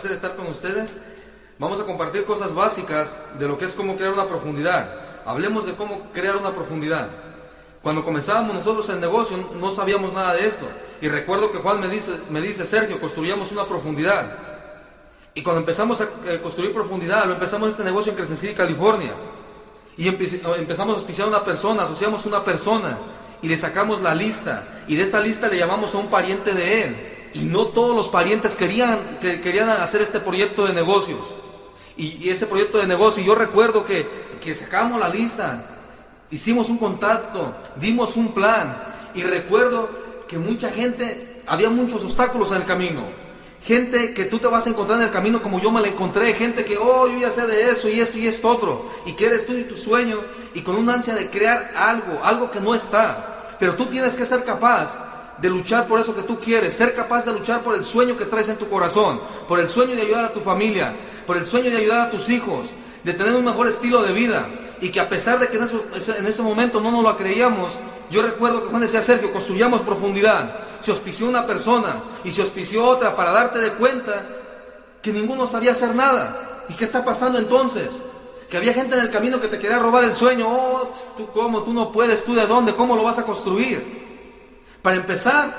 placer estar con ustedes. Vamos a compartir cosas básicas de lo que es cómo crear una profundidad. Hablemos de cómo crear una profundidad. Cuando comenzábamos nosotros el negocio no sabíamos nada de esto. Y recuerdo que Juan me dice, me dice Sergio, construyamos una profundidad. Y cuando empezamos a eh, construir profundidad, lo empezamos este negocio en Crescent City, California. Y empezamos a auspiciar a una persona, asociamos una persona y le sacamos la lista. Y de esa lista le llamamos a un pariente de él. Y no todos los parientes querían, que, querían hacer este proyecto de negocios. Y, este proyecto de negocio, yo recuerdo que, sacamos la lista, hicimos un contacto, dimos un plan. Y recuerdo que mucha gente, había muchos obstáculos en el camino. Gente que tú te vas a encontrar en el camino como yo me la encontré. Gente que, oh, yo ya sé de eso y esto y esto otro. Y que eres tú y tu sueño. Y con una ansia de crear algo, algo que no está. Pero tú tienes que ser capaz de luchar por eso que tú quieres, ser capaz de luchar por el sueño que traes en tu corazón, por el sueño de ayudar a tu familia, por el sueño de ayudar a tus hijos, de tener un mejor estilo de vida. Y que a pesar de que en, ese momento no nos lo creíamos, yo recuerdo que Juan decía, Sergio, construyamos profundidad. Se auspició una persona y se auspició otra para darte de cuenta que ninguno sabía hacer nada. ¿Y qué está pasando entonces? Que había gente en el camino que te quería robar el sueño. Oh, tú cómo, tú no puedes, tú de dónde, cómo lo vas a construir. Para empezar,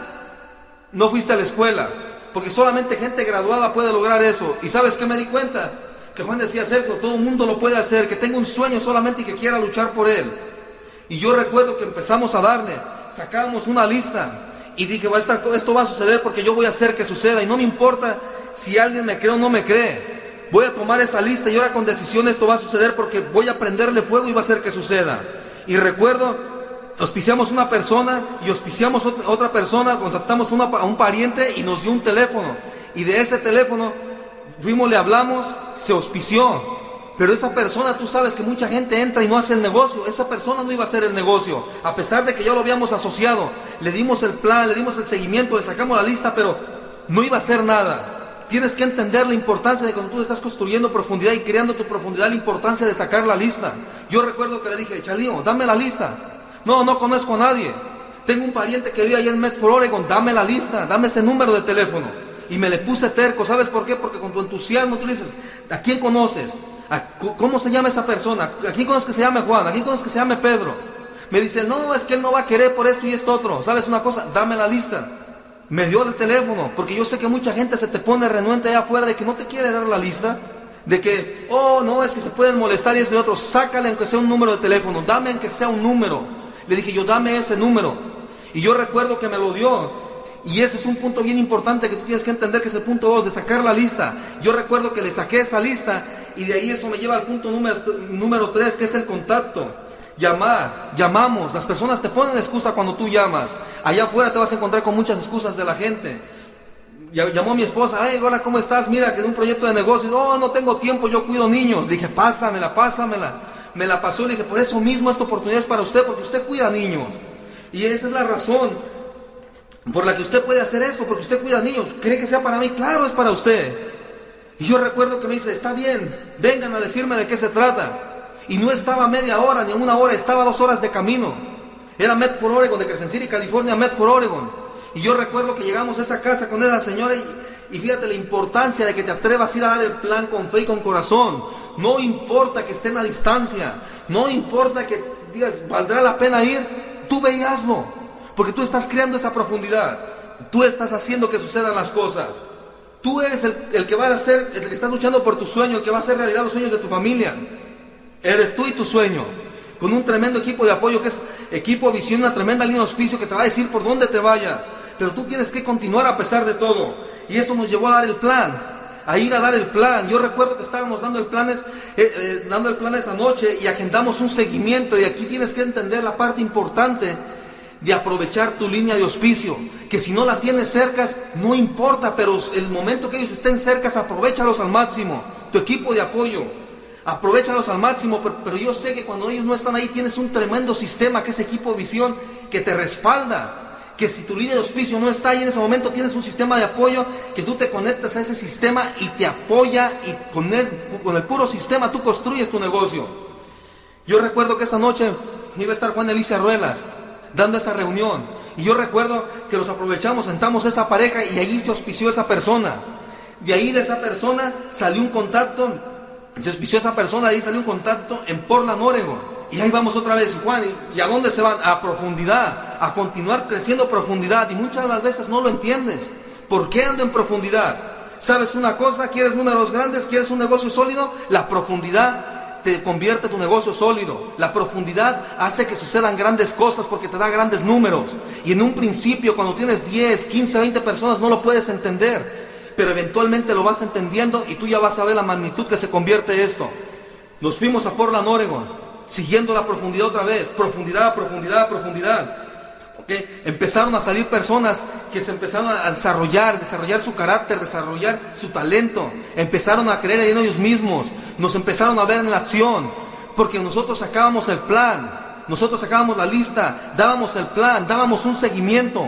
no fuiste a la escuela, porque solamente gente graduada puede lograr eso. ¿Y sabes qué me di cuenta? Que Juan decía, Sergio, todo el mundo lo puede hacer, que tenga un sueño solamente y que quiera luchar por él. Y yo recuerdo que empezamos a darle, sacábamos una lista y dije, esto va a suceder porque yo voy a hacer que suceda y no me importa si alguien me cree o no me cree. Voy a tomar esa lista y ahora con decisión esto va a suceder porque voy a prenderle fuego y va a hacer que suceda. Y recuerdo auspiciamos una persona y auspiciamos otra persona, contratamos a un pariente y nos dio un teléfono. Y de ese teléfono fuimos, le hablamos, se auspició. Pero esa persona, tú sabes que mucha gente entra y no hace el negocio. Esa persona no iba a hacer el negocio. A pesar de que ya lo habíamos asociado, le dimos el plan, le dimos el seguimiento, le sacamos la lista, pero no iba a hacer nada. Tienes que entender la importancia de cuando tú estás construyendo profundidad y creando tu profundidad, la importancia de sacar la lista. Yo recuerdo que le dije, Chalío, dame la lista. No, no conozco a nadie. Tengo un pariente que vive allá en Medford, Oregon. Dame la lista, dame ese número de teléfono. Y me le puse terco. ¿Sabes por qué? Porque con tu entusiasmo tú dices, ¿a quién conoces? ¿Cómo se llama esa persona? ¿A quién conoces que se llame Juan? ¿A quién conoces que se llame Pedro? Me dice, no, es que él no va a querer por esto y esto otro. ¿Sabes una cosa? Dame la lista. Me dio el teléfono, porque yo sé que mucha gente se te pone renuente allá afuera de que no te quiere dar la lista de que, oh, no, es que se pueden molestar y esto y otro, sácale aunque sea un número de teléfono, dame aunque sea un número. Le dije yo, dame ese número. Y yo recuerdo que me lo dio. Y ese es un punto bien importante que tú tienes que entender, que es el punto 2, de sacar la lista. Yo recuerdo que le saqué esa lista y de ahí eso me lleva al punto número, número 3, que es el contacto. Llamar, llamamos. Las personas te ponen excusa cuando tú llamas. Allá afuera te vas a encontrar con muchas excusas de la gente. Llamó mi esposa, ay, hola, ¿cómo estás? Mira, que de un proyecto de negocio. No, no tengo tiempo, yo cuido niños. dije, pásamela, pásamela me la pasó y le dije, por eso mismo esta oportunidad es para usted, porque usted cuida niños. Y esa es la razón por la que usted puede hacer esto, porque usted cuida niños. ¿Cree que sea para mí? Claro, es para usted. Y yo recuerdo que me dice, está bien, vengan a decirme de qué se trata. Y no estaba media hora ni una hora, estaba dos horas de camino. Era Medford, Oregon, de Crescent City, California, Medford, Oregon. Y yo recuerdo que llegamos a esa casa con esa señora y, y fíjate la importancia de que te atrevas a ir a dar el plan con fe y con corazón. No importa que estén a distancia, no importa que digas, ¿valdrá la pena ir? Tú ve porque tú estás creando esa profundidad. Tú estás haciendo que sucedan las cosas. Tú eres el, que va a hacer, el que está luchando por tu sueño, el que va a hacer realidad los sueños de tu familia. Eres tú y tu sueño. Con un tremendo equipo de apoyo que es equipo visión, una tremenda línea de auspicio que te va a decir por dónde te vayas. Pero tú tienes que continuar a pesar de todo. Y eso nos llevó a dar el plan a ir a dar el plan. Yo recuerdo que estábamos dando el, eh, eh, dando el plan esa noche y agendamos un seguimiento y aquí tienes que entender la parte importante de aprovechar tu línea de auspicio, que si no la tienes cerca, no importa, pero el momento que ellos estén cerca, aprovechalos al máximo, tu equipo de apoyo, aprovechalos al máximo, pero, pero, yo sé que cuando ellos no están ahí tienes un tremendo sistema que es equipo visión que te respalda, que si tu línea de auspicio no está ahí en ese momento, tienes un sistema de apoyo que tú te conectas a ese sistema y te apoya y con el, con el puro sistema tú construyes tu negocio. Yo recuerdo que esa noche iba a estar Juan Elicia Ruelas dando esa reunión. Y yo recuerdo que los aprovechamos, sentamos esa pareja y allí se auspició esa persona. De ahí de esa persona salió un contacto, se auspició esa persona, de ahí salió un contacto en Portland, Oregon. Y ahí vamos otra vez, Juan, ¿y a dónde se van? A profundidad, a continuar creciendo profundidad. Y muchas de las veces no lo entiendes. ¿Por qué ando en profundidad? ¿Sabes una cosa? ¿Quieres números grandes? ¿Quieres un negocio sólido? La profundidad te convierte tu negocio sólido. La profundidad hace que sucedan grandes cosas porque te da grandes números. Y en un principio, cuando tienes 10, 15, 20 personas, no lo puedes entender. Pero eventualmente lo vas entendiendo y tú ya vas a ver la magnitud que se convierte esto. Nos fuimos a Portland, Oregon, siguiendo la profundidad otra vez. Profundidad, profundidad, profundidad. Empezaron a salir personas que se empezaron a desarrollar, desarrollar su carácter, desarrollar su talento. Empezaron a creer en ellos mismos. Nos empezaron a ver en la acción. Porque nosotros sacábamos el plan. Nosotros sacábamos la lista. Dábamos el plan. Dábamos un seguimiento.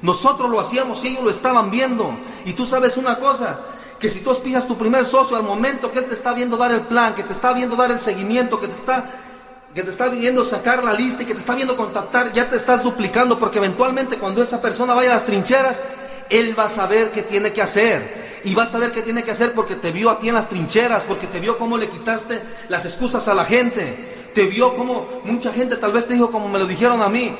Nosotros lo hacíamos y ellos lo estaban viendo. Y tú sabes una cosa. Que si tú auspicias tu primer socio al momento que él te está viendo dar el plan, que te está viendo dar el seguimiento, que te está que te está viendo sacar la lista y que te está viendo contactar, ya te estás duplicando porque eventualmente cuando esa persona vaya a las trincheras, él va a saber qué tiene que hacer. Y va a saber qué tiene que hacer porque te vio a ti en las trincheras, porque te vio cómo le quitaste las excusas a la gente. Te vio como mucha gente tal vez te dijo como me lo dijeron a mí.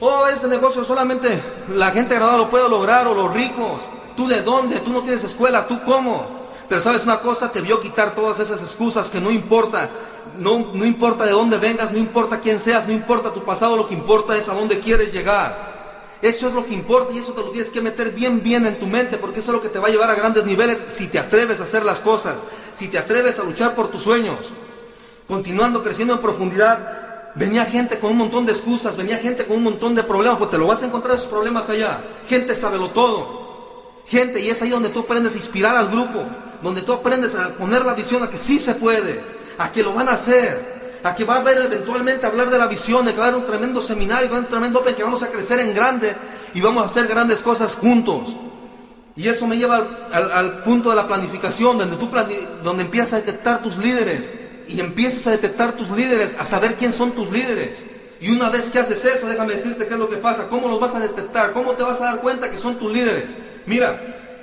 Oh, ese negocio solamente la gente agradable lo puede lograr o los ricos. ¿Tú de dónde? ¿Tú no tienes escuela? ¿Tú cómo? Pero sabes una cosa, te vio quitar todas esas excusas que no importa no, no importa de dónde vengas, no importa quién seas, no importa tu pasado, lo que importa es a dónde quieres llegar. Eso es lo que importa y eso te lo tienes que meter bien, bien en tu mente, porque eso es lo que te va a llevar a grandes niveles si te atreves a hacer las cosas, si te atreves a luchar por tus sueños. Continuando creciendo en profundidad, venía gente con un montón de excusas, venía gente con un montón de problemas, pues te lo vas a encontrar esos problemas allá. Gente lo todo. Gente, y es ahí donde tú aprendes a inspirar al grupo, donde tú aprendes a poner la visión a que sí se puede, a que lo van a hacer, a que va a haber eventualmente hablar de la visión, de que va a haber un tremendo seminario, un tremendo open, que vamos a crecer en grande y vamos a hacer grandes cosas juntos. Y eso me lleva al, punto de la planificación, donde tú donde empiezas a detectar tus líderes y empiezas a detectar tus líderes, a saber quién son tus líderes. Y una vez que haces eso, déjame decirte qué es lo que pasa, cómo los vas a detectar, cómo te vas a dar cuenta que son tus líderes. Mira,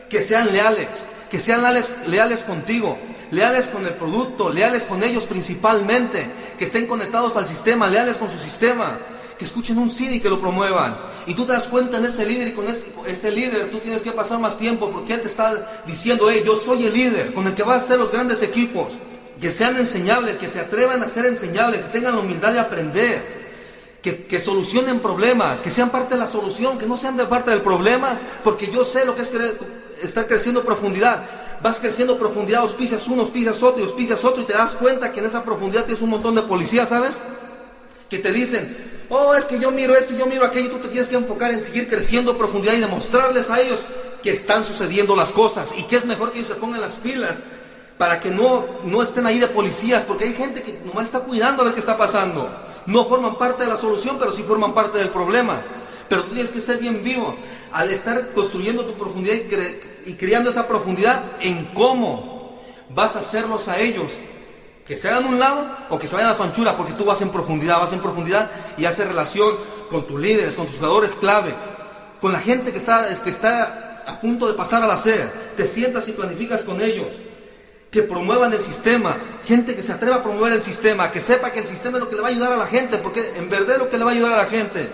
que sean leales, que sean leales, contigo, leales con el producto, leales con ellos principalmente, que estén conectados al sistema, leales con su sistema, que escuchen un CD y que lo promuevan. Y tú te das cuenta en ese líder y con ese, líder tú tienes que pasar más tiempo porque él te está diciendo, hey, yo soy el líder con el que va a hacer los grandes equipos. Que sean enseñables, que se atrevan a ser enseñables, que tengan la humildad de aprender. Que, solucionen problemas, que sean parte de la solución, que no sean de parte del problema, porque yo sé lo que es estar creciendo profundidad vas creciendo profundidad, auspicias uno, auspicias otro auspicias otro y te das cuenta que en esa profundidad tienes un montón de policías, ¿sabes? Que te dicen, oh, es que yo miro esto, yo miro aquello y tú te tienes que enfocar en seguir creciendo profundidad y demostrarles a ellos que están sucediendo las cosas y que es mejor que ellos se pongan las pilas para que no, no estén ahí de policías, porque hay gente que nomás está cuidando a ver qué está pasando. No forman parte de la solución, pero sí forman parte del problema. Pero tú tienes que ser bien vivo. Al estar construyendo tu profundidad y creando esa profundidad en cómo vas a hacerlos a ellos. Que se hagan un lado o que se vayan a su anchura, porque tú vas en profundidad, vas en profundidad y haces relación con tus líderes, con tus jugadores claves, con la gente que está, que está a punto de pasar al hacer. Te sientas y planificas con ellos. Que promuevan el sistema, gente que se atreva a promover el sistema, que sepa que el sistema es lo que le va a ayudar a la gente, porque en verdad es lo que le va a ayudar a la gente.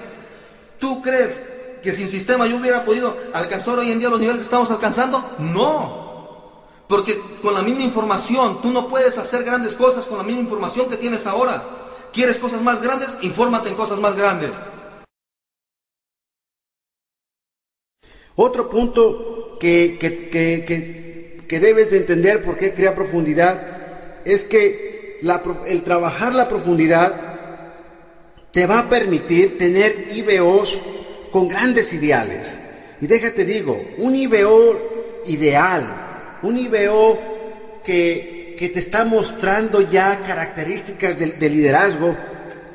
¿Tú crees que sin sistema yo hubiera podido alcanzar hoy en día los niveles que estamos alcanzando? No. Porque con la misma información, tú no puedes hacer grandes cosas con la misma información que tienes ahora. ¿Quieres cosas más grandes? Infórmate en cosas más grandes. Otro punto que, que, debes de entender por qué crea profundidad es que el trabajar la profundidad te va a permitir tener IBOs con grandes ideales. Y déjate digo, un IBO ideal, un IBO que, que te está mostrando ya características de, liderazgo,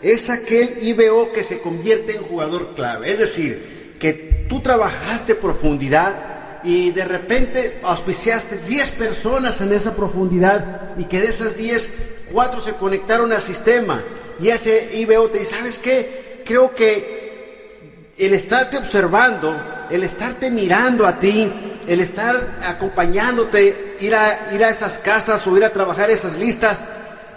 es aquel IBO que se convierte en jugador clave. Es decir, que tú trabajaste profundidad y de repente auspiciaste 10 personas en esa profundidad y que de esas 10, 4 se conectaron al sistema. Y ese IBO te dice, ¿sabes qué? Creo que el estarte observando, el estarte mirando a ti, el estar acompañándote, ir a, ir a esas casas o ir a trabajar esas listas,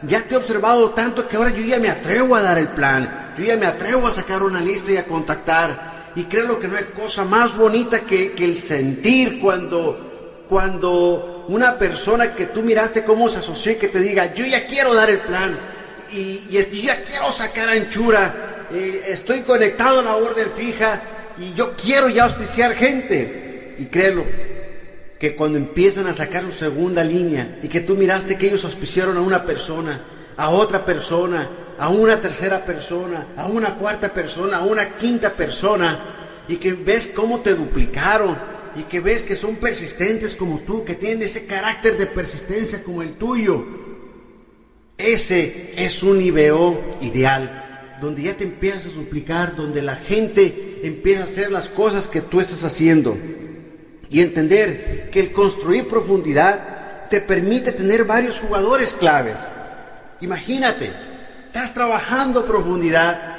ya te he observado tanto que ahora yo ya me atrevo a dar el plan, yo ya me atrevo a sacar una lista y a contactar. Y creo que no hay cosa más bonita que, que el sentir cuando, cuando una persona que tú miraste cómo se asoció y que te diga, yo ya quiero dar el plan y, y, ya quiero sacar anchura, estoy conectado a la orden fija y yo quiero ya auspiciar gente. Y créelo, que cuando empiezan a sacar su segunda línea y que tú miraste que ellos auspiciaron a una persona, a otra persona, a una tercera persona, a una cuarta persona, a una quinta persona, y que ves cómo te duplicaron, y que ves que son persistentes como tú, que tienen ese carácter de persistencia como el tuyo. Ese es un IBO ideal, donde ya te empiezas a duplicar, donde la gente empieza a hacer las cosas que tú estás haciendo. Y entender que el construir profundidad te permite tener varios jugadores claves. Imagínate, estás trabajando profundidad,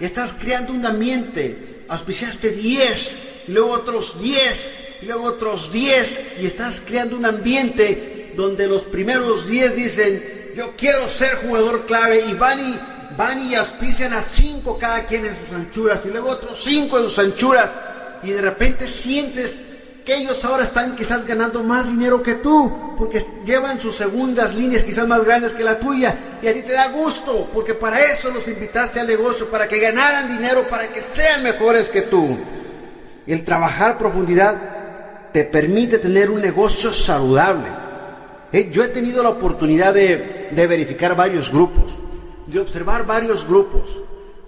estás creando un ambiente, auspiciaste 10, luego otros 10, luego otros 10, y estás creando un ambiente donde los primeros 10 dicen, yo quiero ser jugador clave, y van y, van y auspician a 5 cada quien en sus anchuras, y luego otros 5 en sus anchuras, y de repente sientes que ellos ahora están quizás ganando más dinero que tú, porque llevan sus segundas líneas quizás más grandes que la tuya, y a ti te da gusto, porque para eso los invitaste al negocio, para que ganaran dinero, para que sean mejores que tú. El trabajar profundidad te permite tener un negocio saludable. Eh, yo he tenido la oportunidad de, verificar varios grupos, de observar varios grupos,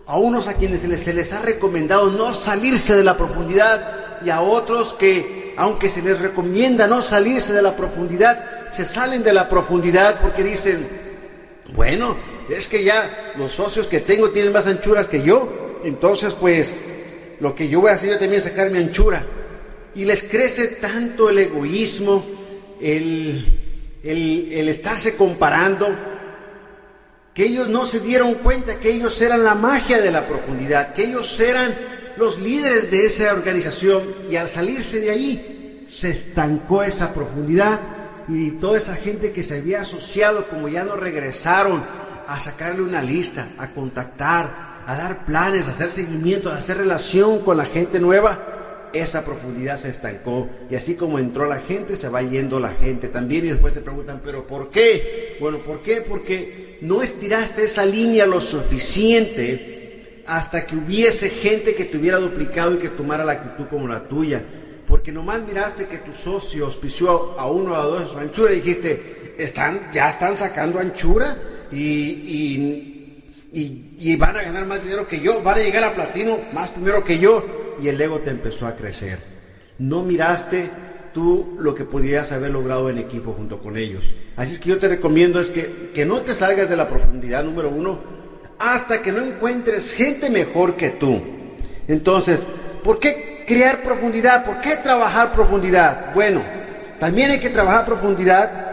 a unos a quienes se les ha recomendado no salirse de la profundidad y a otros que aunque se les recomienda no salirse de la profundidad, se salen de la profundidad porque dicen, bueno, es que ya los socios que tengo tienen más anchuras que yo, entonces pues lo que yo voy a hacer yo también es sacar mi anchura. Y les crece tanto el egoísmo, el, el, el estarse comparando, que ellos no se dieron cuenta que ellos eran la magia de la profundidad, que ellos eran los líderes de esa organización y al salirse de ahí se estancó esa profundidad y toda esa gente que se había asociado, como ya no regresaron a sacarle una lista, a contactar, a dar planes, a hacer seguimiento, a hacer relación con la gente nueva, esa profundidad se estancó. Y así como entró la gente, se va yendo la gente también. Y después se preguntan, ¿pero por qué? Bueno, ¿por qué? Porque no estiraste esa línea lo suficiente hasta que hubiese gente que te hubiera duplicado y que tomara la actitud como la tuya. Porque nomás miraste que tu socio auspició a uno o a dos de su anchura y dijiste, están, ya están sacando anchura y, y, van a ganar más dinero que yo, van a llegar a platino más primero que yo. Y el ego te empezó a crecer. No miraste tú lo que podías haber logrado en equipo junto con ellos. Así es que yo te recomiendo es que, que no te salgas de la profundidad número uno, hasta que no encuentres gente mejor que tú. Entonces, ¿por qué crear profundidad? ¿Por qué trabajar profundidad? Bueno, también hay que trabajar profundidad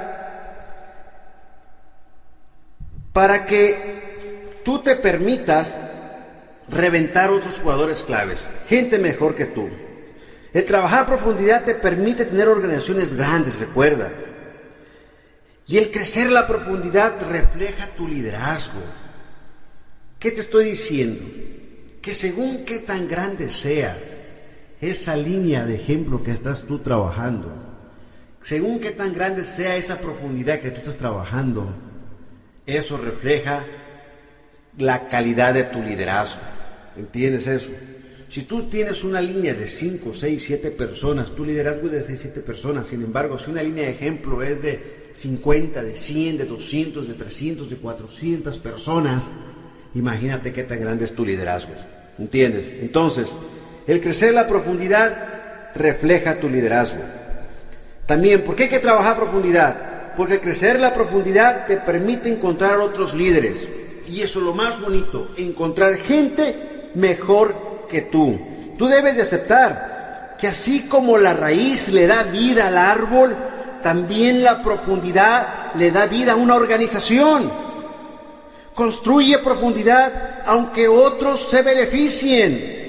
para que tú te permitas reventar otros jugadores claves, gente mejor que tú. El trabajar profundidad te permite tener organizaciones grandes, recuerda. Y el crecer la profundidad refleja tu liderazgo. ¿Qué te estoy diciendo? Que según qué tan grande sea esa línea de ejemplo que estás tú trabajando, según qué tan grande sea esa profundidad que tú estás trabajando, eso refleja la calidad de tu liderazgo. ¿Entiendes eso? Si tú tienes una línea de 5, 6, 7 personas, tu liderazgo es de 6, 7 personas. Sin embargo, si una línea de ejemplo es de 50, de 100, de 200, de 300, de 400 personas, Imagínate qué tan grande es tu liderazgo. ¿Entiendes? Entonces, el crecer la profundidad refleja tu liderazgo. También, ¿por qué hay que trabajar profundidad? Porque crecer la profundidad te permite encontrar otros líderes. Y eso es lo más bonito, encontrar gente mejor que tú. Tú debes de aceptar que así como la raíz le da vida al árbol, también la profundidad le da vida a una organización. Construye profundidad aunque otros se beneficien.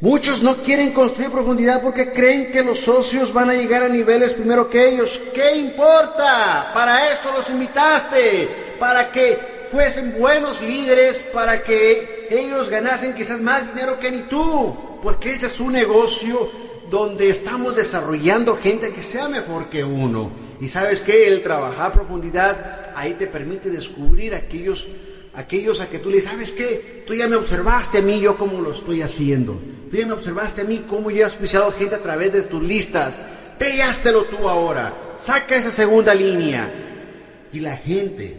Muchos no quieren construir profundidad porque creen que los socios van a llegar a niveles primero que ellos. ¿Qué importa? Para eso los invitaste, para que fuesen buenos líderes, para que ellos ganasen quizás más dinero que ni tú, porque ese es un negocio donde estamos desarrollando gente que sea mejor que uno. Y sabes que el trabajar a profundidad ahí te permite descubrir aquellos aquellos a que tú le dices, ¿sabes qué? Tú ya me observaste a mí, yo cómo lo estoy haciendo. Tú ya me observaste a mí, cómo yo he auspiciado gente a través de tus listas. Pégatelo tú ahora. Saca esa segunda línea. Y la gente,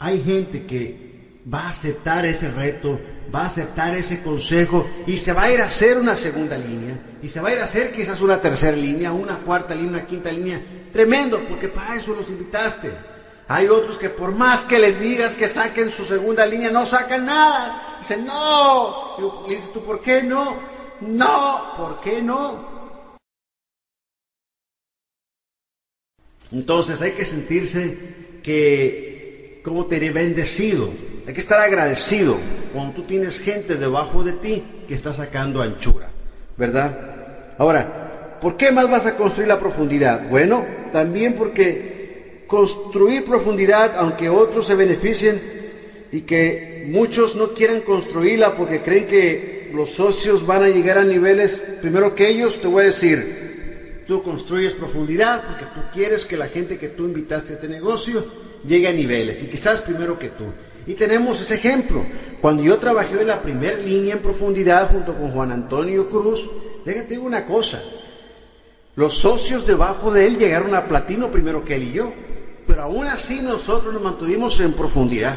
hay gente que va a aceptar ese reto, va a aceptar ese consejo y se va a ir a hacer una segunda línea. Y se va a ir a hacer quizás una tercera línea, una cuarta línea, una quinta línea. Tremendo, porque para eso los invitaste. Hay otros que por más que les digas que saquen su segunda línea, no sacan nada. Dicen, no. Y dices tú, ¿por qué no? No, ¿por qué no? Entonces hay que sentirse que, como te he bendecido. Hay que estar agradecido cuando tú tienes gente debajo de ti que está sacando anchura, ¿verdad? Ahora, ¿por qué más vas a construir la profundidad? Bueno, también porque construir profundidad, aunque otros se beneficien y que muchos no quieran construirla porque creen que los socios van a llegar a niveles primero que ellos, te voy a decir, tú construyes profundidad porque tú quieres que la gente que tú invitaste a este negocio llegue a niveles y quizás primero que tú. Y tenemos ese ejemplo. Cuando yo trabajé en la primera línea en profundidad junto con Juan Antonio Cruz, déjate una cosa. Los socios debajo de él llegaron a platino primero que él y yo pero aún así nosotros nos mantuvimos en profundidad.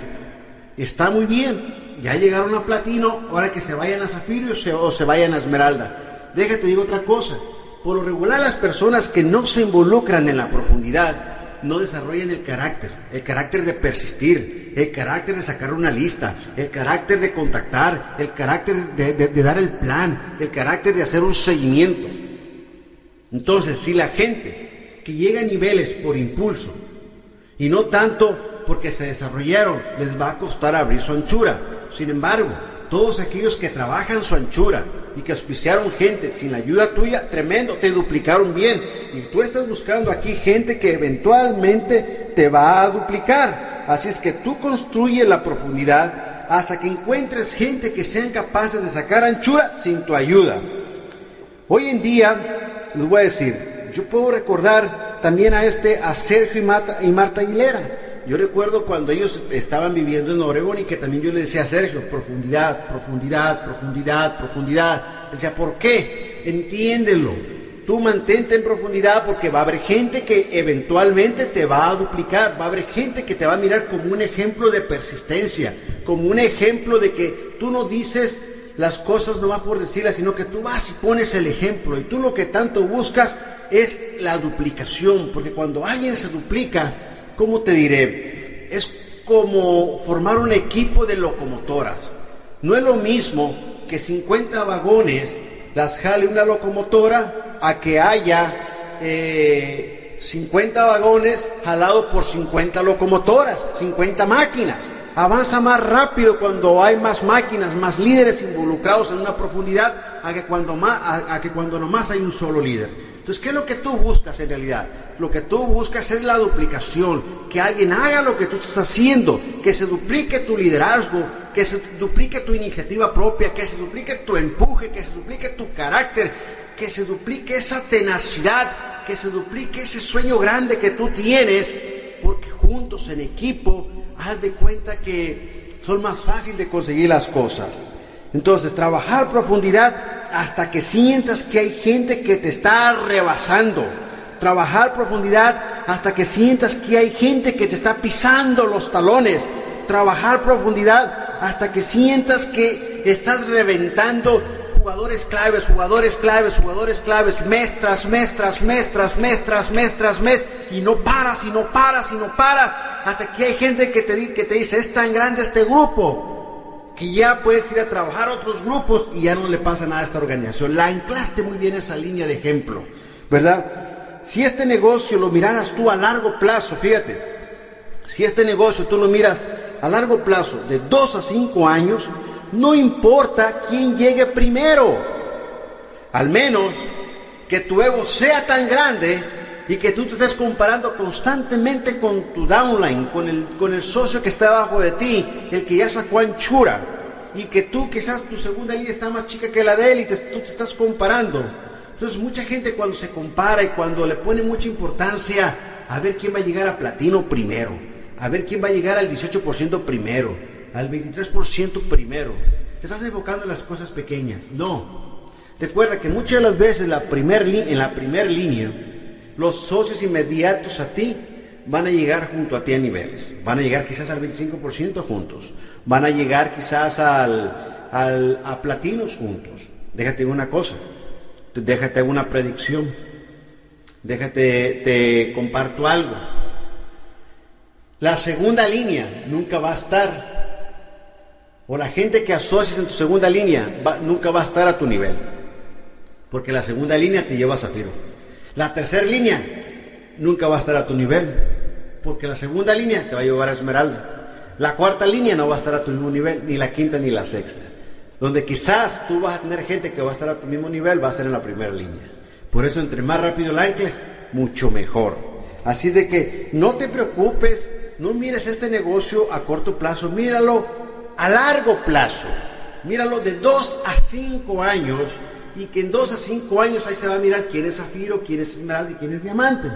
Está muy bien, ya llegaron a platino, ahora que se vayan a zafiro o se, vayan a esmeralda. Déjate, digo otra cosa. Por lo regular las personas que no se involucran en la profundidad no desarrollan el carácter, el carácter de persistir, el carácter de sacar una lista, el carácter de contactar, el carácter de dar el plan, el carácter de hacer un seguimiento. Entonces, si la gente que llega a niveles por impulso, y no tanto porque se desarrollaron, les va a costar abrir su anchura. Sin embargo, todos aquellos que trabajan su anchura y que auspiciaron gente sin la ayuda tuya, tremendo, te duplicaron bien. Y tú estás buscando aquí gente que eventualmente te va a duplicar. Así es que tú construye la profundidad hasta que encuentres gente que sean capaces de sacar anchura sin tu ayuda. Hoy en día, les voy a decir, yo puedo recordar también a este, a Sergio y Marta, y Marta Aguilera. Yo recuerdo cuando ellos estaban viviendo en Oregón y que también yo le decía a Sergio, profundidad, profundidad, profundidad, profundidad. Decía, ¿por qué? Entiéndelo. Tú mantente en profundidad porque va a haber gente que eventualmente te va a duplicar, va a haber gente que te va a mirar como un ejemplo de persistencia, como un ejemplo de que tú no dices las cosas no vas por decirlas, sino que tú vas y pones el ejemplo y tú lo que tanto buscas es la duplicación, porque cuando alguien se duplica, ¿cómo te diré? Es como formar un equipo de locomotoras. No es lo mismo que 50 vagones las jale una locomotora a que haya 50 eh, vagones jalados por 50 locomotoras, 50 máquinas. Avanza más rápido cuando hay más máquinas, más líderes involucrados en una profundidad, a que cuando, más, a que cuando nomás hay un solo líder. Entonces, ¿qué es lo que tú buscas en realidad? Lo que tú buscas es la duplicación, que alguien haga lo que tú estás haciendo, que se duplique tu liderazgo, que se duplique tu iniciativa propia, que se duplique tu empuje, que se duplique tu carácter, que se duplique esa tenacidad, que se duplique ese sueño grande que tú tienes, porque juntos en equipo, haz de cuenta que son más fáciles de conseguir las cosas. Entonces, trabajar profundidad hasta que sientas que hay gente que te está rebasando. Trabajar profundidad hasta que sientas que hay gente que te está pisando los talones. Trabajar profundidad hasta que sientas que estás reventando jugadores claves, jugadores claves, jugadores claves, mes tras mes, tras mes, tras mes, tras mes, tras mes, y no paras, y no paras, y no paras, hasta que hay gente que te, que te dice, es tan grande este grupo, que ya puedes ir a trabajar otros grupos y ya no le pasa nada a esta organización. La anclaste muy bien esa línea de ejemplo, ¿verdad? Si este negocio lo miraras tú a largo plazo, fíjate, si este negocio tú lo miras a largo plazo, de dos a cinco años, no importa quién llegue primero, Al menos que tu ego sea tan grande y que tú te estés comparando constantemente con tu downline, con el, con el socio que está abajo de ti, el que ya sacó anchura, y que tú quizás tu segunda línea está más chica que la de él y tú te estás comparando. Entonces mucha gente cuando se compara y cuando le pone mucha importancia a ver quién va a llegar a platino primero, a ver quién va a llegar al 18% primero, al 23% primero, te estás enfocando en las cosas pequeñas. No. Recuerda que muchas de las veces la primer en la primera línea los socios inmediatos a ti van a llegar junto a ti a niveles. Van a llegar quizás al 25% juntos. Van a llegar quizás al, al, a platinos juntos. Déjate una cosa. Déjate una predicción. Déjate, te comparto algo. La segunda línea nunca va a estar. O la gente que asocias en tu segunda línea nunca va a estar a tu nivel. Porque la segunda línea te lleva a Zafiro. La tercera línea nunca va a estar a tu nivel, porque la segunda línea te va a llevar a Esmeralda. La cuarta línea no va a estar a tu mismo nivel, ni la quinta ni la sexta. Donde quizás tú vas a tener gente que va a estar a tu mismo nivel, va a ser en la primera línea. Por eso, entre más rápido la ancles, mucho mejor. Así de que no te preocupes, no mires este negocio a corto plazo, míralo a largo plazo. Míralo de dos a cinco años y que en dos a cinco años ahí se va a mirar quién es zafiro, quién es esmeralda y quién es diamante.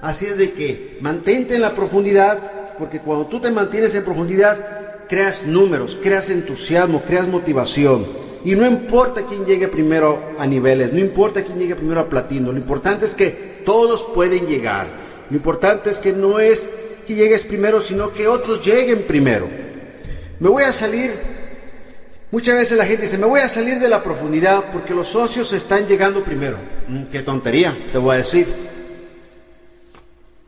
Así es de que mantente en la profundidad, porque cuando tú te mantienes en profundidad, creas números, creas entusiasmo, creas motivación. Y no importa quién llegue primero a niveles, no importa quién llegue primero a platino, lo importante es que todos pueden llegar. Lo importante es que no es que llegues primero, sino que otros lleguen primero. Me voy a salir Muchas veces la gente dice, me voy a salir de la profundidad porque los socios están llegando primero. Mm, qué tontería, te voy a decir.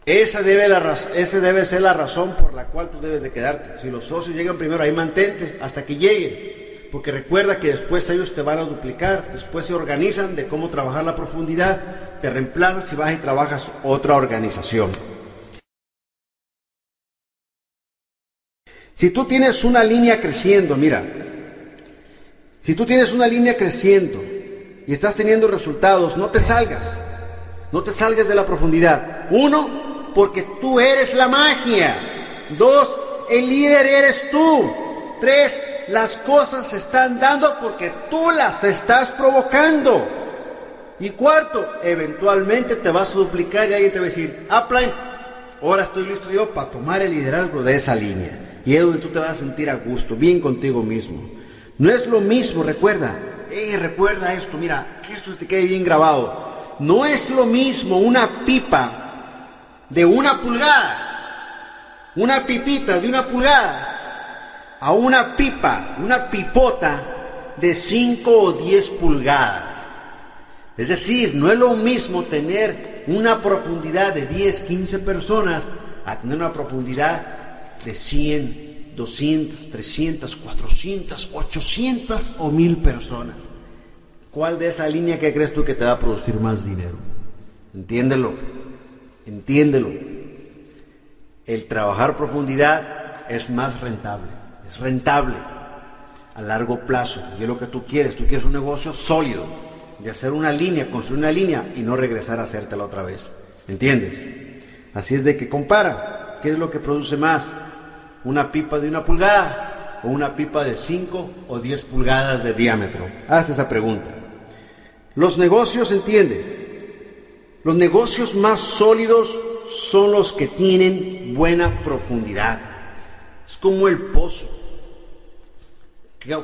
Esa debe, la, esa debe ser la razón por la cual tú debes de quedarte. Si los socios llegan primero, ahí mantente hasta que lleguen. Porque recuerda que después ellos te van a duplicar, después se organizan de cómo trabajar la profundidad, te reemplazas y vas y trabajas otra organización. Si tú tienes una línea creciendo, mira, si tú tienes una línea creciendo y estás teniendo resultados, no te salgas. No te salgas de la profundidad. Uno, porque tú eres la magia. Dos, el líder eres tú. Tres, las cosas se están dando porque tú las estás provocando. Y cuarto, eventualmente te vas a duplicar y alguien te va a decir, Upline, ahora estoy listo yo para tomar el liderazgo de esa línea. Y es donde tú te vas a sentir a gusto, bien contigo mismo. No es lo mismo, recuerda, eh, recuerda esto, mira, que esto te quede bien grabado. No es lo mismo una pipa de una pulgada, una pipita de una pulgada, a una pipa, una pipota de 5 o 10 pulgadas. Es decir, no es lo mismo tener una profundidad de 10, 15 personas a tener una profundidad de 100, 200, 300, 400, 800 o 1000 personas. ¿Cuál de esa línea que crees tú que te va a producir más dinero? Entiéndelo, entiéndelo. El trabajar profundidad es más rentable, es rentable a largo plazo. Y es lo que tú quieres, tú quieres un negocio sólido, de hacer una línea, construir una línea y no regresar a hacértela otra vez. ¿Entiendes? Así es de que compara, ¿qué es lo que produce más? Una pipa de una pulgada o una pipa de 5 o 10 pulgadas de diámetro? Haz esa pregunta. Los negocios, entiende, los negocios más sólidos son los que tienen buena profundidad. Es como el pozo.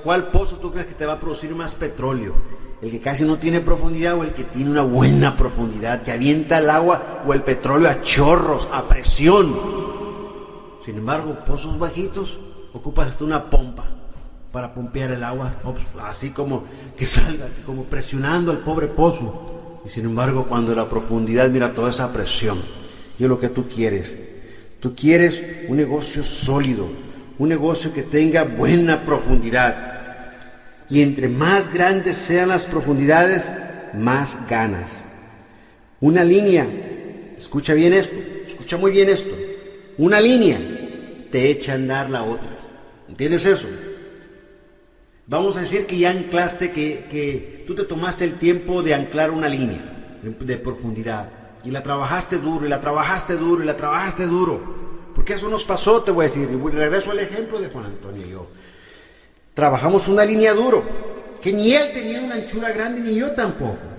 ¿Cuál pozo tú crees que te va a producir más petróleo? ¿El que casi no tiene profundidad o el que tiene una buena profundidad, que avienta el agua o el petróleo a chorros, a presión? Sin embargo, pozos bajitos, ocupas hasta una pompa para pompear el agua, pues, así como que salga, como presionando al pobre pozo. Y sin embargo, cuando la profundidad mira toda esa presión, y es lo que tú quieres. Tú quieres un negocio sólido, un negocio que tenga buena profundidad. Y entre más grandes sean las profundidades, más ganas. Una línea, escucha bien esto, escucha muy bien esto. Una línea te echa a andar la otra. ¿Entiendes eso? Vamos a decir que ya anclaste, que, que tú te tomaste el tiempo de anclar una línea de profundidad. Y la trabajaste duro, y la trabajaste duro, y la trabajaste duro. Porque eso nos pasó, te voy a decir. Y regreso al ejemplo de Juan Antonio y yo. Trabajamos una línea duro, que ni él tenía una anchura grande, ni yo tampoco.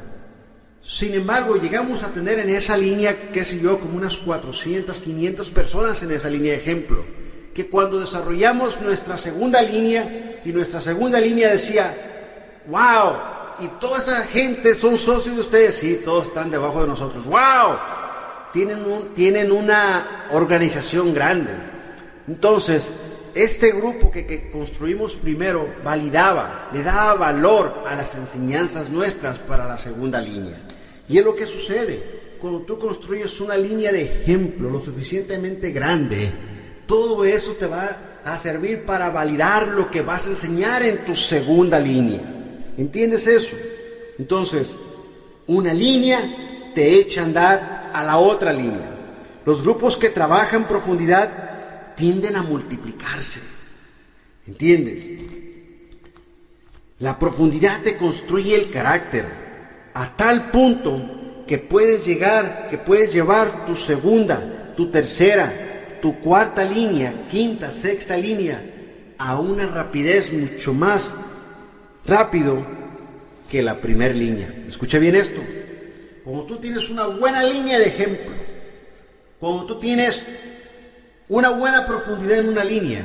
Sin embargo, llegamos a tener en esa línea, qué sé yo, como unas 400, 500 personas en esa línea de ejemplo. Que cuando desarrollamos nuestra segunda línea, y nuestra segunda línea decía, wow, y toda esa gente son socios de ustedes, sí, todos están debajo de nosotros, wow, tienen, un, tienen una organización grande. Entonces, este grupo que, que, construimos primero validaba, le daba valor a las enseñanzas nuestras para la segunda línea. Y es lo que sucede. Cuando tú construyes una línea de ejemplo lo suficientemente grande, todo eso te va a servir para validar lo que vas a enseñar en tu segunda línea. ¿Entiendes eso? Entonces, una línea te echa a andar a la otra línea. Los grupos que trabajan profundidad tienden a multiplicarse. ¿Entiendes? La profundidad te construye el carácter a tal punto que puedes llegar, que puedes llevar tu segunda, tu tercera, tu cuarta línea, quinta, sexta línea a una rapidez mucho más rápido que la primera línea. Escucha bien esto. Como tú tienes una buena línea de ejemplo, cuando tú tienes una buena profundidad en una línea,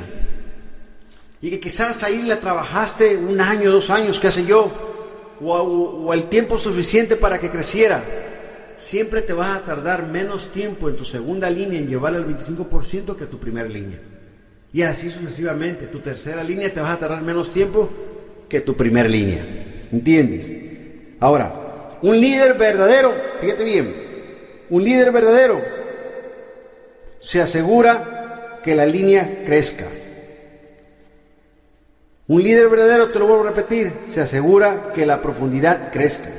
y que quizás ahí la trabajaste un año, dos años, qué sé yo, o, el tiempo suficiente para que creciera, siempre te vas a tardar menos tiempo en tu segunda línea en llevar al 25% que tu primera línea. Y así sucesivamente. Tu tercera línea te vas a tardar menos tiempo que tu primera línea. ¿Entiendes? Ahora, un líder verdadero, fíjate bien, un líder verdadero se asegura que la línea crezca. Un líder verdadero, te lo vuelvo a repetir, se asegura que la profundidad crezca.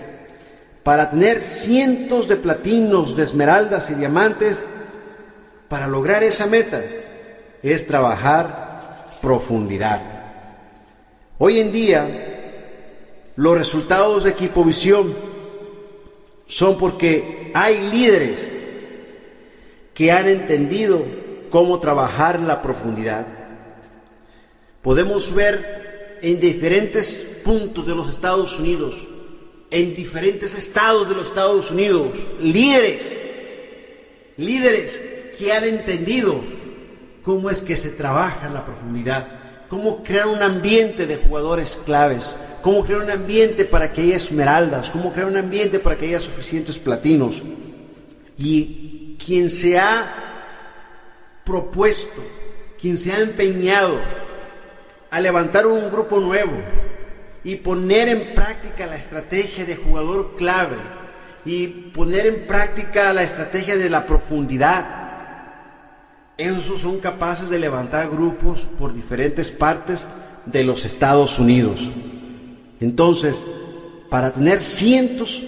Para tener cientos de platinos, de esmeraldas y diamantes, para lograr esa meta, es trabajar profundidad. Hoy en día, los resultados de Equipo Visión son porque hay líderes que han entendido cómo trabajar la profundidad. Podemos ver en diferentes puntos de los Estados Unidos, en diferentes estados de los Estados Unidos, líderes, líderes que han entendido cómo es que se trabaja la profundidad, cómo crear un ambiente de jugadores claves, cómo crear un ambiente para que haya esmeraldas, cómo crear un ambiente para que haya suficientes platinos. Y quien se ha propuesto, quien se ha empeñado a levantar un grupo nuevo y poner en práctica la estrategia de jugador clave y poner en práctica la estrategia de la profundidad, esos son capaces de levantar grupos por diferentes partes de los Estados Unidos. Entonces, para tener cientos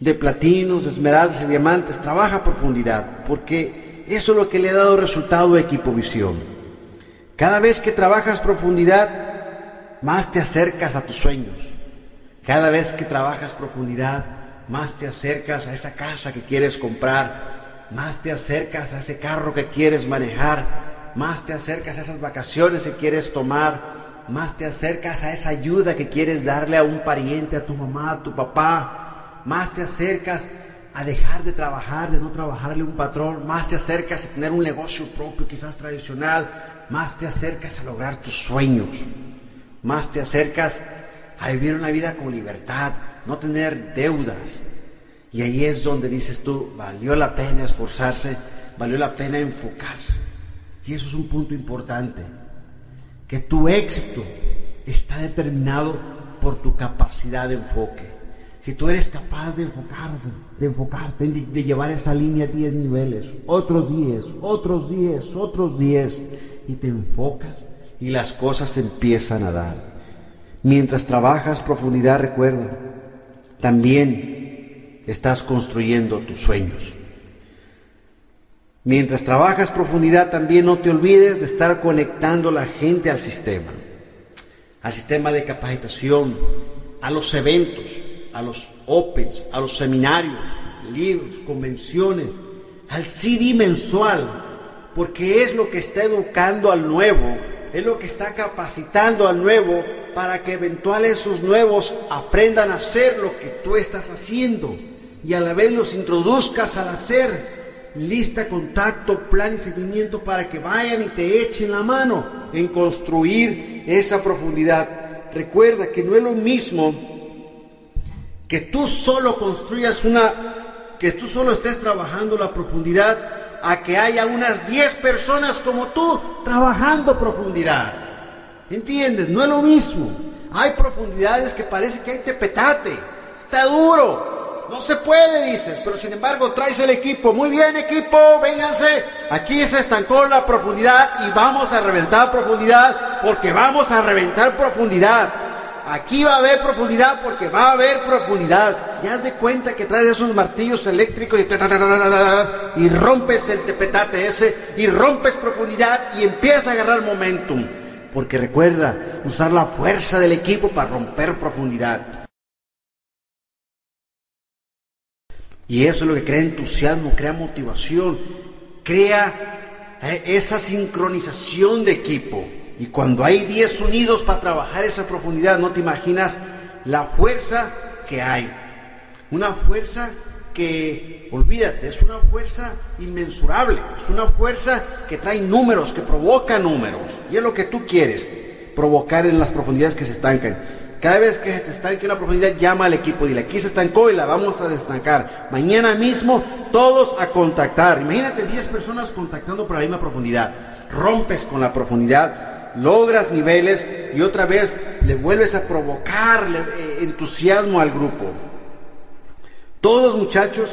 de platinos, de esmeraldas y diamantes, trabaja profundidad, porque eso es lo que le ha dado resultado a Equipo Visión. Cada vez que trabajas profundidad, más te acercas a tus sueños. Cada vez que trabajas profundidad, más te acercas a esa casa que quieres comprar, más te acercas a ese carro que quieres manejar, más te acercas a esas vacaciones que quieres tomar, más te acercas a esa ayuda que quieres darle a un pariente, a tu mamá, a tu papá, más te acercas a dejar de trabajar, de no trabajarle un patrón, más te acercas a tener un negocio propio, quizás tradicional, más te acercas a lograr tus sueños, más te acercas a vivir una vida con libertad, no tener deudas. Y ahí es donde dices tú, valió la pena esforzarse, valió la pena enfocarse. Y eso es un punto importante que tu éxito está determinado por tu capacidad de enfoque. Si tú eres capaz de enfocarte, de enfocarte, de, llevar esa línea 10 niveles, otros 10, otros 10, otros 10, y te enfocas y las cosas empiezan a dar. Mientras trabajas profundidad, recuerda, también estás construyendo tus sueños. Mientras trabajas profundidad, también no te olvides de estar conectando la gente al sistema. al sistema de capacitación, a los eventos, a los opens, a los seminarios, libros, convenciones, al CD mensual, porque es lo que está educando al nuevo, es lo que está capacitando al nuevo para que eventuales esos nuevos aprendan a hacer lo que tú estás haciendo y a la vez los introduzcas al hacer. Lista, contacto, plan y seguimiento para que vayan y te echen la mano en construir esa profundidad. Recuerda que no es lo mismo que tú solo construyas una, que tú solo estés trabajando la profundidad a que haya unas 10 personas como tú trabajando profundidad. ¿Entiendes? No es lo mismo. Hay profundidades que parece que hay tepetate. Está duro. No se puede, dices. Pero sin embargo, traes el equipo. Muy bien, equipo, vénganse. Aquí se estancó la profundidad y vamos a reventar profundidad porque vamos a reventar profundidad. Aquí va a haber profundidad porque va a haber profundidad. Ya haz de cuenta que traes esos martillos eléctricos y, y rompes el tepetate ese y rompes profundidad y empieza a agarrar momentum. Porque recuerda, usar la fuerza del equipo para romper profundidad. Y eso es lo que crea entusiasmo, crea motivación, crea eh, esa sincronización de equipo. Y cuando hay 10 unidos para trabajar esa profundidad, no te imaginas la fuerza que hay. Una fuerza que, olvídate, es una fuerza inmensurable, es una fuerza que trae números, que provoca números. Y es lo que tú quieres, provocar en las profundidades que se estancan. Cada vez que se te estanque una profundidad, llama al equipo, dile, aquí se estancó y la vamos a destancar. Mañana mismo, todos a contactar. Imagínate 10 personas contactando por la misma profundidad. Rompes con la profundidad, logras niveles y otra vez le vuelves a provocar eh, entusiasmo al grupo. Todos muchachos,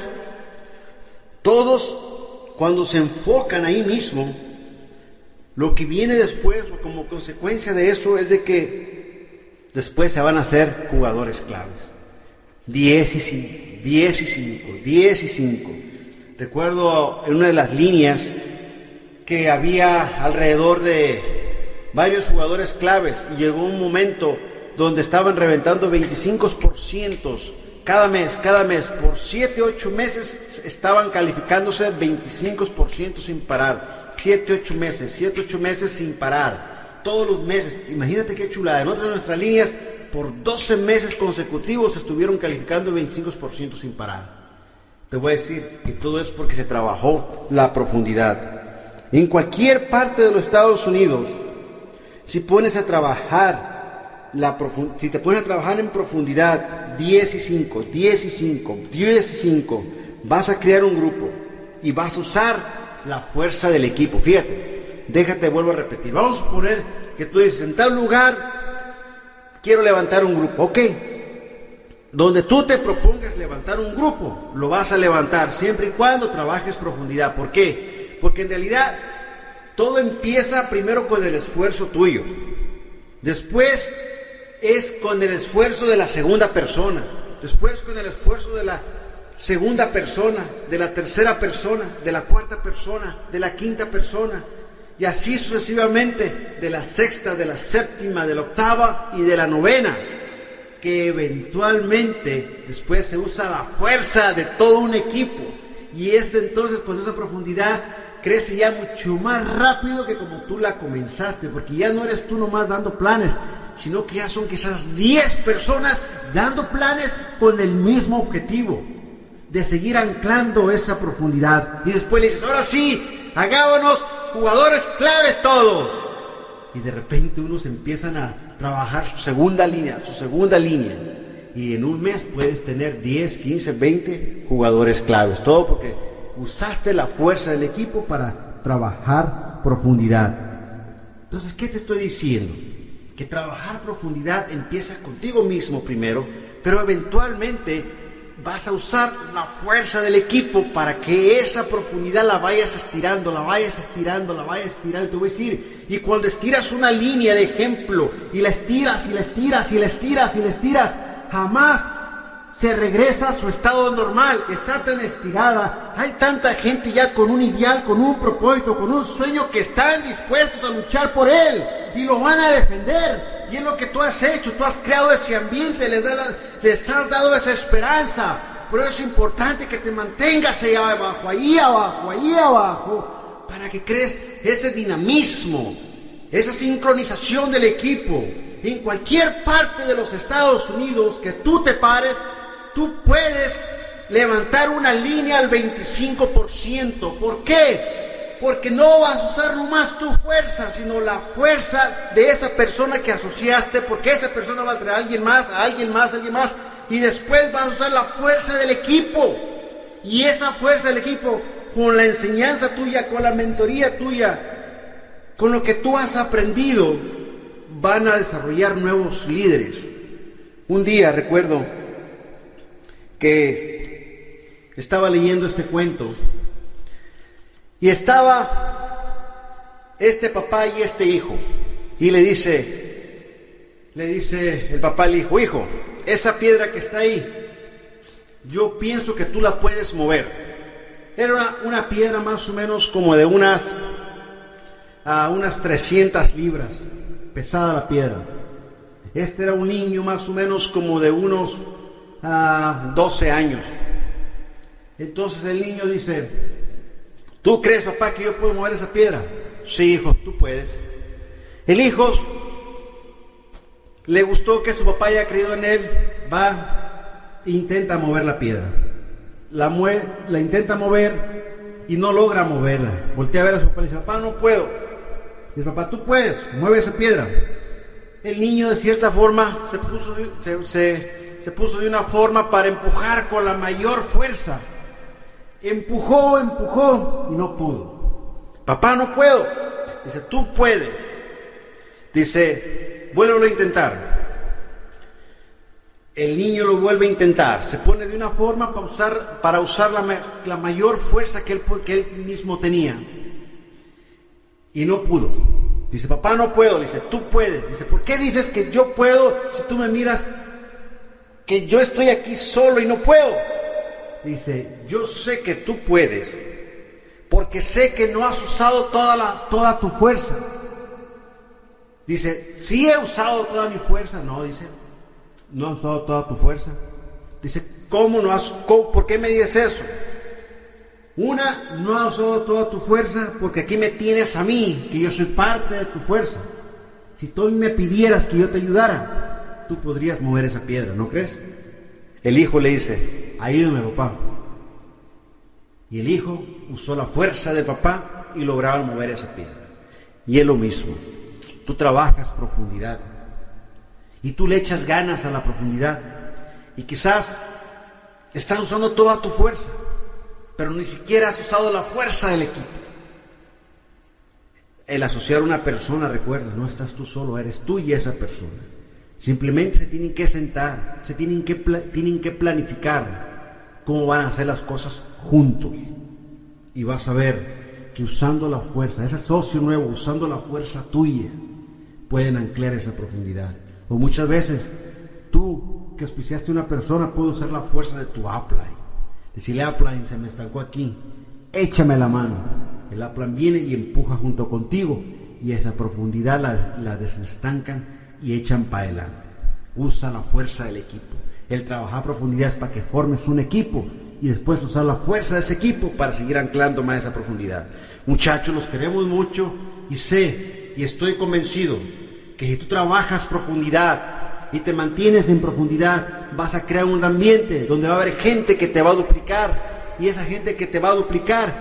todos cuando se enfocan ahí mismo, lo que viene después o como consecuencia de eso es de que después se van a hacer jugadores claves. 10 y 5, 10 y 5, 10 y 5. Recuerdo en una de las líneas que había alrededor de varios jugadores claves y llegó un momento donde estaban reventando 25% cada mes, cada mes, por 7, 8 meses estaban calificándose 25% sin parar. 7, 8 meses, 7, 8 meses sin parar. Todos los meses, imagínate qué chulada. En otras de nuestras líneas, por 12 meses consecutivos estuvieron calificando 25% sin parar. Te voy a decir que todo es porque se trabajó la profundidad. En cualquier parte de los Estados Unidos, si pones a trabajar, la si te pones a trabajar en profundidad 10 y 5, 10 y 5, 10 y 5, vas a crear un grupo y vas a usar la fuerza del equipo. Fíjate, déjate, vuelvo a repetir. Vamos a poner que tú dices, en tal lugar quiero levantar un grupo. Ok, donde tú te propongas levantar un grupo, lo vas a levantar siempre y cuando trabajes profundidad. ¿Por qué? Porque en realidad todo empieza primero con el esfuerzo tuyo. Después es con el esfuerzo de la segunda persona. Después con el esfuerzo de la segunda persona, de la tercera persona, de la cuarta persona, de la quinta persona. Y así sucesivamente de la sexta, de la séptima, de la octava y de la novena. Que eventualmente después se usa la fuerza de todo un equipo. Y es entonces con esa profundidad crece ya mucho más rápido que como tú la comenzaste, porque ya no eres tú nomás dando planes, sino que ya son quizás 10 personas dando planes con el mismo objetivo, de seguir anclando esa profundidad. Y después le dices, ahora sí, hagámonos jugadores claves todos. Y de repente unos empiezan a trabajar su segunda línea, su segunda línea. Y en un mes puedes tener 10, 15, 20 jugadores claves. Todo porque usaste la fuerza del equipo para trabajar profundidad. Entonces, ¿qué te estoy diciendo? Que trabajar profundidad empieza contigo mismo primero, pero eventualmente vas a usar la fuerza del equipo para que esa profundidad la vayas estirando, la vayas estirando, la vayas estirando. Te voy a decir, y cuando estiras una línea de ejemplo y la estiras y la estiras y la estiras y la estiras, jamás se regresa a su estado normal, está tan estirada, hay tanta gente ya con un ideal, con un propósito, con un sueño que están dispuestos a luchar por él y lo van a defender Y es lo que tú has hecho, tú has creado ese ambiente, les, les has dado esa esperanza. Por eso es importante que te mantengas ahí abajo, ahí abajo, ahí abajo, para que crees ese dinamismo, esa sincronización del equipo. En cualquier parte de los Estados Unidos que tú te pares, tú puedes levantar una línea al 25%. ¿Por qué? Porque no vas a usar nomás tu fuerza, sino la fuerza de esa persona que asociaste, porque esa persona va a traer a alguien más, a alguien más, a alguien más, y después vas a usar la fuerza del equipo. Y esa fuerza del equipo, con la enseñanza tuya, con la mentoría tuya, con lo que tú has aprendido, van a desarrollar nuevos líderes. Un día recuerdo que estaba leyendo este cuento y estaba este papá y este hijo y le dice, le dice el papá al hijo, hijo, esa piedra que está ahí, yo pienso que tú la puedes mover. Era una, piedra más o menos como de unas, a unas 300 libras, pesada la piedra. Este era un niño más o menos como de unos a 12 años. Entonces el niño dice, ¿tú crees papá que yo puedo mover esa piedra? Sí, hijo, tú puedes. El hijo le gustó que su papá haya creído en él, va, intenta mover la piedra. La, la intenta mover y no logra moverla. Voltea a ver a su papá y dice, papá, no puedo. Dice, papá, tú puedes, mueve esa piedra. El niño de cierta forma se puso, se puso de una forma para empujar con la mayor fuerza. Empujó, empujó y no pudo. Papá, no puedo. Dice, tú puedes. Dice, vuelve a intentar. El niño lo vuelve a intentar, se pone de una forma para usar, para usar la, mayor fuerza que él, que él mismo tenía. Y no pudo. Dice, papá, no puedo. Dice, tú puedes. Dice, ¿por qué dices que yo puedo si tú me miras que yo estoy aquí solo y no puedo? Dice, yo sé que tú puedes, porque sé que no has usado toda, la, toda tu fuerza. Dice, sí he usado toda mi fuerza. No, dice, no has usado toda tu fuerza. Dice, ¿cómo no has, por qué me dices eso? Una, no has usado toda tu fuerza porque aquí me tienes a mí, que yo soy parte de tu fuerza. Si tú me pidieras que yo te ayudara, tú podrías mover esa piedra, ¿no crees? El hijo le dice, ayúdame papá. Y el hijo usó la fuerza del papá y lograron mover esa piedra. Y es lo mismo. Tú trabajas profundidad. Y tú le echas ganas a la profundidad. Y quizás estás usando toda tu fuerza, pero ni siquiera has usado la fuerza del equipo. El asociar a una persona, recuerda, no estás tú solo, eres tú y esa persona. Simplemente se tienen que sentar, se tienen que, tienen que planificar cómo van a hacer las cosas juntos. Y vas a ver que usando la fuerza, ese socio nuevo, usando la fuerza tuya, pueden anclar esa profundidad. O muchas veces tú que auspiciaste a una persona puedes usar la fuerza de tu upline. Decirle upline, se me estancó aquí, échame la mano. El upline viene y empuja junto contigo y esa profundidad la, la desestancan y echan para adelante. Usa la fuerza del equipo. El trabajar a profundidad es para que formes un equipo y después usar la fuerza de ese equipo para seguir anclando más esa profundidad. Muchachos, los queremos mucho y sé y estoy convencido que si tú trabajas profundidad y te mantienes en profundidad, vas a crear un ambiente donde va a haber gente que te va a duplicar y esa gente que te va a duplicar,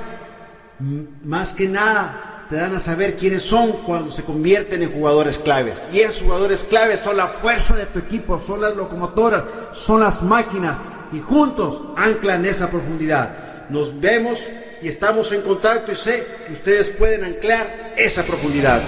más que nada, te dan a saber quiénes son cuando se convierten en jugadores claves. Y esos jugadores claves son la fuerza de tu equipo, son las locomotoras, son las máquinas y juntos anclan esa profundidad. Nos vemos y estamos en contacto y sé que ustedes pueden anclar esa profundidad.